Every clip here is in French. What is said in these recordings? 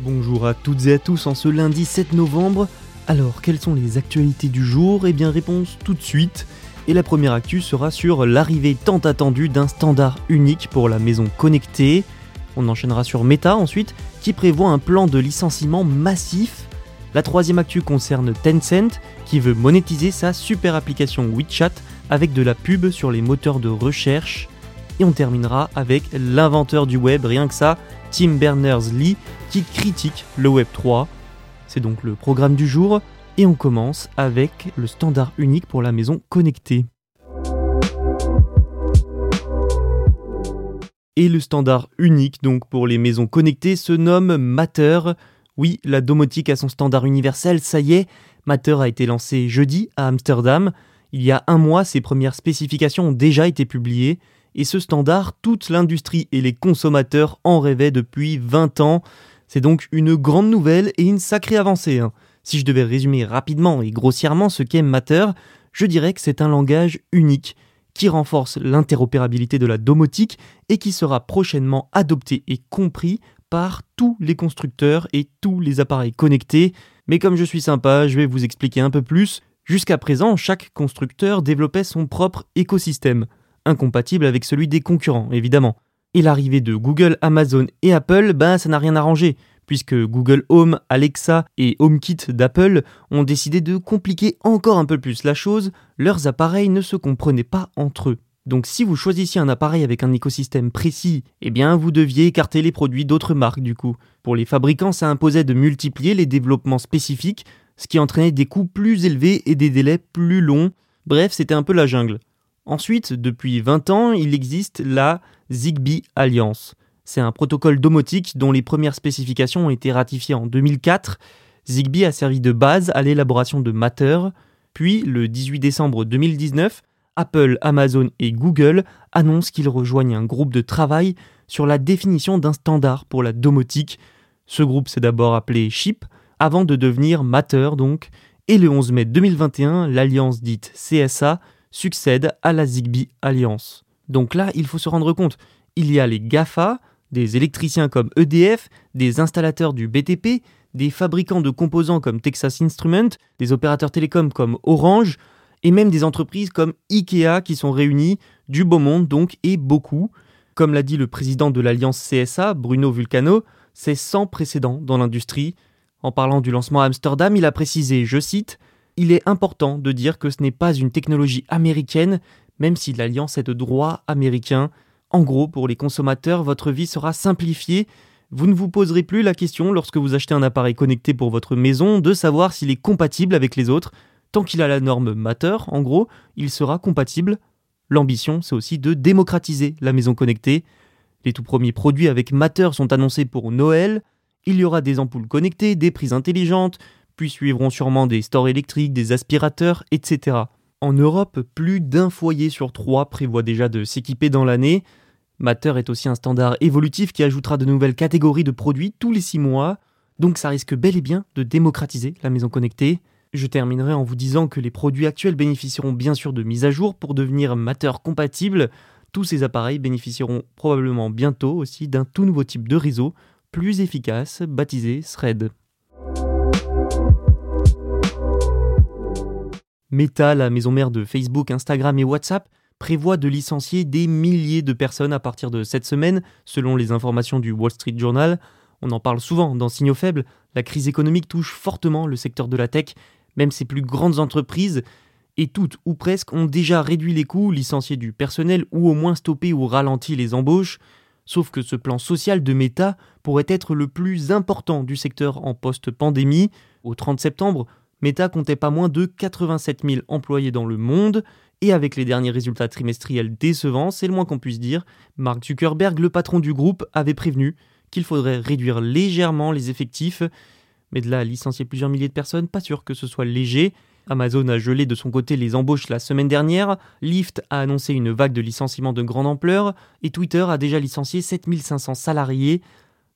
Bonjour à toutes et à tous en ce lundi 7 novembre. Alors, quelles sont les actualités du jour? Eh bien, réponse tout de suite. Et la première actu sera sur l'arrivée tant attendue d'un standard unique pour la maison connectée. On enchaînera sur Meta ensuite, qui prévoit un plan de licenciement massif. La troisième actu concerne Tencent, qui veut monétiser sa super application WeChat avec de la pub sur les moteurs de recherche. Et on terminera avec l'inventeur du web, rien que ça, Tim Berners-Lee, qui critique le Web 3. C'est donc le programme du jour, et on commence avec le standard unique pour la maison connectée. Et le standard unique donc pour les maisons connectées se nomme Matter. Oui, la domotique a son standard universel, ça y est. Matter a été lancé jeudi à Amsterdam. Il y a un mois, ses premières spécifications ont déjà été publiées et ce standard, toute l'industrie et les consommateurs en rêvaient depuis 20 ans. C'est donc une grande nouvelle et une sacrée avancée. Hein. Si je devais résumer rapidement et grossièrement ce qu'est Matter, je dirais que c'est un langage unique qui renforce l'interopérabilité de la domotique et qui sera prochainement adopté et compris par tous les constructeurs et tous les appareils connectés. Mais comme je suis sympa, je vais vous expliquer un peu plus. Jusqu'à présent, chaque constructeur développait son propre écosystème incompatible avec celui des concurrents, évidemment. Et l'arrivée de Google, Amazon et Apple, ben ça n'a rien arrangé, puisque Google Home, Alexa et HomeKit d'Apple ont décidé de compliquer encore un peu plus la chose, leurs appareils ne se comprenaient pas entre eux. Donc si vous choisissiez un appareil avec un écosystème précis, eh bien vous deviez écarter les produits d'autres marques du coup. Pour les fabricants, ça imposait de multiplier les développements spécifiques, ce qui entraînait des coûts plus élevés et des délais plus longs. Bref, c'était un peu la jungle. Ensuite, depuis 20 ans, il existe la Zigbee Alliance. C'est un protocole domotique dont les premières spécifications ont été ratifiées en 2004. Zigbee a servi de base à l'élaboration de Matter. Puis, le 18 décembre 2019, Apple, Amazon et Google annoncent qu'ils rejoignent un groupe de travail sur la définition d'un standard pour la domotique. Ce groupe s'est d'abord appelé SHIP, avant de devenir Matter donc, et le 11 mai 2021, l'alliance dite CSA succède à la Zigbee Alliance. Donc là, il faut se rendre compte, il y a les GAFA, des électriciens comme EDF, des installateurs du BTP, des fabricants de composants comme Texas Instruments, des opérateurs télécoms comme Orange, et même des entreprises comme IKEA qui sont réunies, du beau monde donc, et beaucoup. Comme l'a dit le président de l'alliance CSA, Bruno Vulcano, c'est sans précédent dans l'industrie. En parlant du lancement à Amsterdam, il a précisé, je cite, il est important de dire que ce n'est pas une technologie américaine, même si l'alliance est de droit américain. En gros, pour les consommateurs, votre vie sera simplifiée. Vous ne vous poserez plus la question lorsque vous achetez un appareil connecté pour votre maison de savoir s'il est compatible avec les autres. Tant qu'il a la norme Matter, en gros, il sera compatible. L'ambition, c'est aussi de démocratiser la maison connectée. Les tout premiers produits avec Matter sont annoncés pour Noël. Il y aura des ampoules connectées, des prises intelligentes, puis suivront sûrement des stores électriques, des aspirateurs, etc. En Europe, plus d'un foyer sur trois prévoit déjà de s'équiper dans l'année. Matter est aussi un standard évolutif qui ajoutera de nouvelles catégories de produits tous les six mois, donc ça risque bel et bien de démocratiser la maison connectée. Je terminerai en vous disant que les produits actuels bénéficieront bien sûr de mises à jour pour devenir Matter compatibles. Tous ces appareils bénéficieront probablement bientôt aussi d'un tout nouveau type de réseau, plus efficace, baptisé Thread. Meta, la maison mère de Facebook, Instagram et WhatsApp, prévoit de licencier des milliers de personnes à partir de cette semaine, selon les informations du Wall Street Journal. On en parle souvent dans Signaux faibles, la crise économique touche fortement le secteur de la tech, même ses plus grandes entreprises, et toutes ou presque ont déjà réduit les coûts, licencié du personnel ou au moins stoppé ou ralenti les embauches. Sauf que ce plan social de Meta pourrait être le plus important du secteur en post-pandémie. Au 30 septembre, Meta comptait pas moins de 87 000 employés dans le monde, et avec les derniers résultats trimestriels décevants, c'est le moins qu'on puisse dire, Mark Zuckerberg, le patron du groupe, avait prévenu qu'il faudrait réduire légèrement les effectifs. Mais de là à licencier plusieurs milliers de personnes, pas sûr que ce soit léger. Amazon a gelé de son côté les embauches la semaine dernière, Lyft a annoncé une vague de licenciements de grande ampleur, et Twitter a déjà licencié 7500 salariés.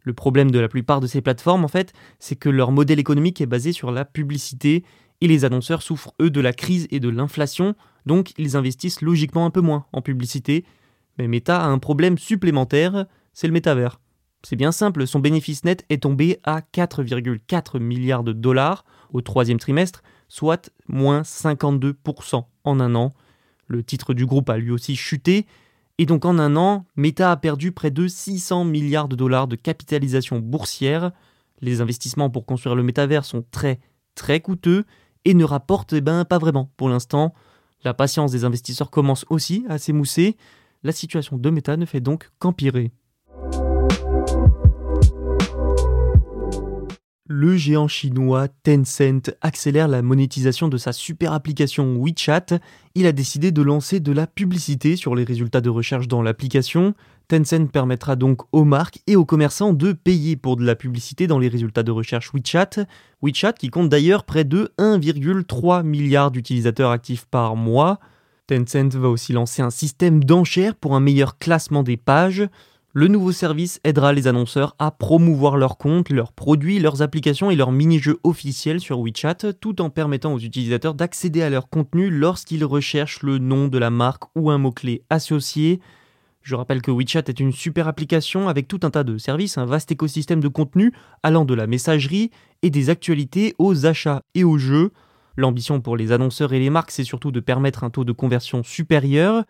Le problème de la plupart de ces plateformes, en fait, c'est que leur modèle économique est basé sur la publicité, et les annonceurs souffrent, eux, de la crise et de l'inflation, donc ils investissent logiquement un peu moins en publicité. Mais Meta a un problème supplémentaire, c'est le métavers. C'est bien simple, son bénéfice net est tombé à 4,4 milliards de dollars au troisième trimestre, soit moins 52% en un an. Le titre du groupe a lui aussi chuté, et donc en un an, Meta a perdu près de 600 milliards de dollars de capitalisation boursière. Les investissements pour construire le métavers sont très très coûteux et ne rapportent eh ben, pas vraiment pour l'instant. La patience des investisseurs commence aussi à s'émousser. La situation de Meta ne fait donc qu'empirer. Le géant chinois Tencent accélère la monétisation de sa super application WeChat. Il a décidé de lancer de la publicité sur les résultats de recherche dans l'application. Tencent permettra donc aux marques et aux commerçants de payer pour de la publicité dans les résultats de recherche WeChat. WeChat qui compte d'ailleurs près de 1,3 milliard d'utilisateurs actifs par mois. Tencent va aussi lancer un système d'enchères pour un meilleur classement des pages. Le nouveau service aidera les annonceurs à promouvoir leurs comptes, leurs produits, leurs applications et leurs mini-jeux officiels sur WeChat, tout en permettant aux utilisateurs d'accéder à leur contenu lorsqu'ils recherchent le nom de la marque ou un mot-clé associé. Je rappelle que WeChat est une super application avec tout un tas de services, un vaste écosystème de contenu allant de la messagerie et des actualités aux achats et aux jeux. L'ambition pour les annonceurs et les marques, c'est surtout de permettre un taux de conversion supérieur.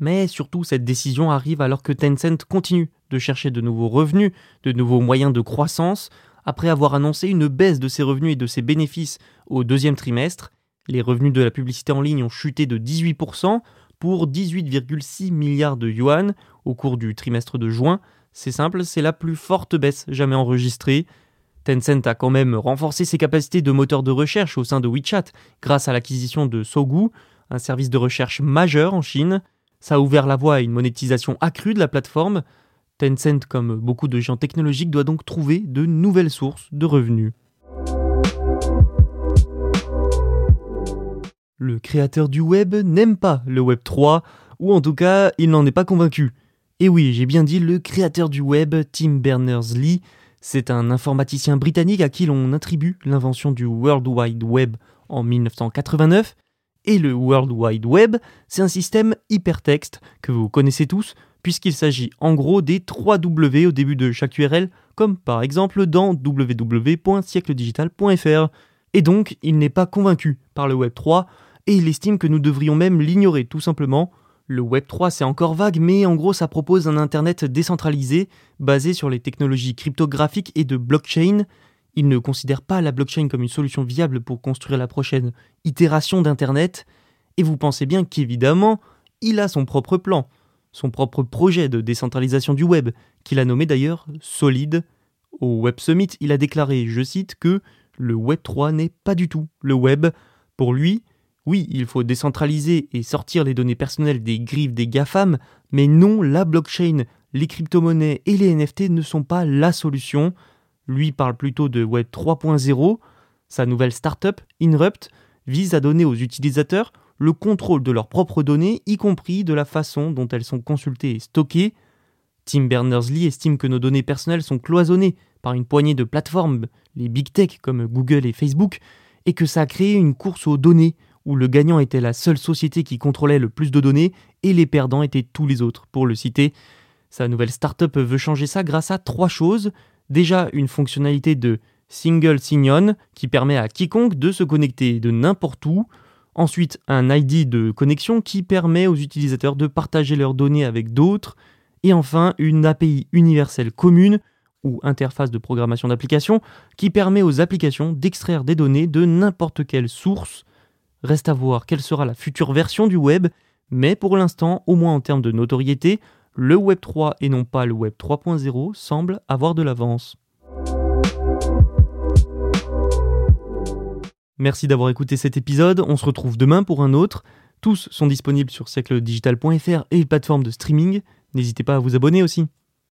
Mais surtout, cette décision arrive alors que Tencent continue de chercher de nouveaux revenus, de nouveaux moyens de croissance. Après avoir annoncé une baisse de ses revenus et de ses bénéfices au deuxième trimestre, les revenus de la publicité en ligne ont chuté de 18% pour 18,6 milliards de yuan au cours du trimestre de juin. C'est simple, c'est la plus forte baisse jamais enregistrée. Tencent a quand même renforcé ses capacités de moteur de recherche au sein de WeChat grâce à l'acquisition de Sogu, un service de recherche majeur en Chine. Ça a ouvert la voie à une monétisation accrue de la plateforme. Tencent, comme beaucoup de gens technologiques, doit donc trouver de nouvelles sources de revenus. Le créateur du web n'aime pas le Web 3, ou en tout cas, il n'en est pas convaincu. Et oui, j'ai bien dit le créateur du web, Tim Berners-Lee. C'est un informaticien britannique à qui l'on attribue l'invention du World Wide Web en 1989 et le World Wide Web, c'est un système hypertexte que vous connaissez tous, puisqu'il s'agit en gros des 3 W au début de chaque URL, comme par exemple dans www.siècledigital.fr. Et donc, il n'est pas convaincu par le Web 3, et il estime que nous devrions même l'ignorer tout simplement. Le Web 3 c'est encore vague, mais en gros ça propose un Internet décentralisé, basé sur les technologies cryptographiques et de blockchain, il ne considère pas la blockchain comme une solution viable pour construire la prochaine itération d'Internet, et vous pensez bien qu'évidemment, il a son propre plan, son propre projet de décentralisation du web, qu'il a nommé d'ailleurs Solid. Au Web Summit, il a déclaré, je cite, que le Web 3 n'est pas du tout le web. Pour lui, oui, il faut décentraliser et sortir les données personnelles des griffes des GAFAM, mais non, la blockchain, les crypto-monnaies et les NFT ne sont pas la solution. Lui parle plutôt de Web 3.0. Sa nouvelle startup, Inrupt, vise à donner aux utilisateurs le contrôle de leurs propres données, y compris de la façon dont elles sont consultées et stockées. Tim Berners-Lee estime que nos données personnelles sont cloisonnées par une poignée de plateformes, les big tech comme Google et Facebook, et que ça a créé une course aux données où le gagnant était la seule société qui contrôlait le plus de données et les perdants étaient tous les autres, pour le citer. Sa nouvelle startup veut changer ça grâce à trois choses déjà une fonctionnalité de Single Sign-On qui permet à quiconque de se connecter de n'importe où. Ensuite, un ID de connexion qui permet aux utilisateurs de partager leurs données avec d'autres. Et enfin, une API universelle commune ou interface de programmation d'application qui permet aux applications d'extraire des données de n'importe quelle source. Reste à voir quelle sera la future version du web, mais pour l'instant, au moins en termes de notoriété, le Web 3 et non pas le Web 3.0 semble avoir de l'avance. Merci d'avoir écouté cet épisode, on se retrouve demain pour un autre. Tous sont disponibles sur siècledigital.fr et les plateformes de streaming. N'hésitez pas à vous abonner aussi.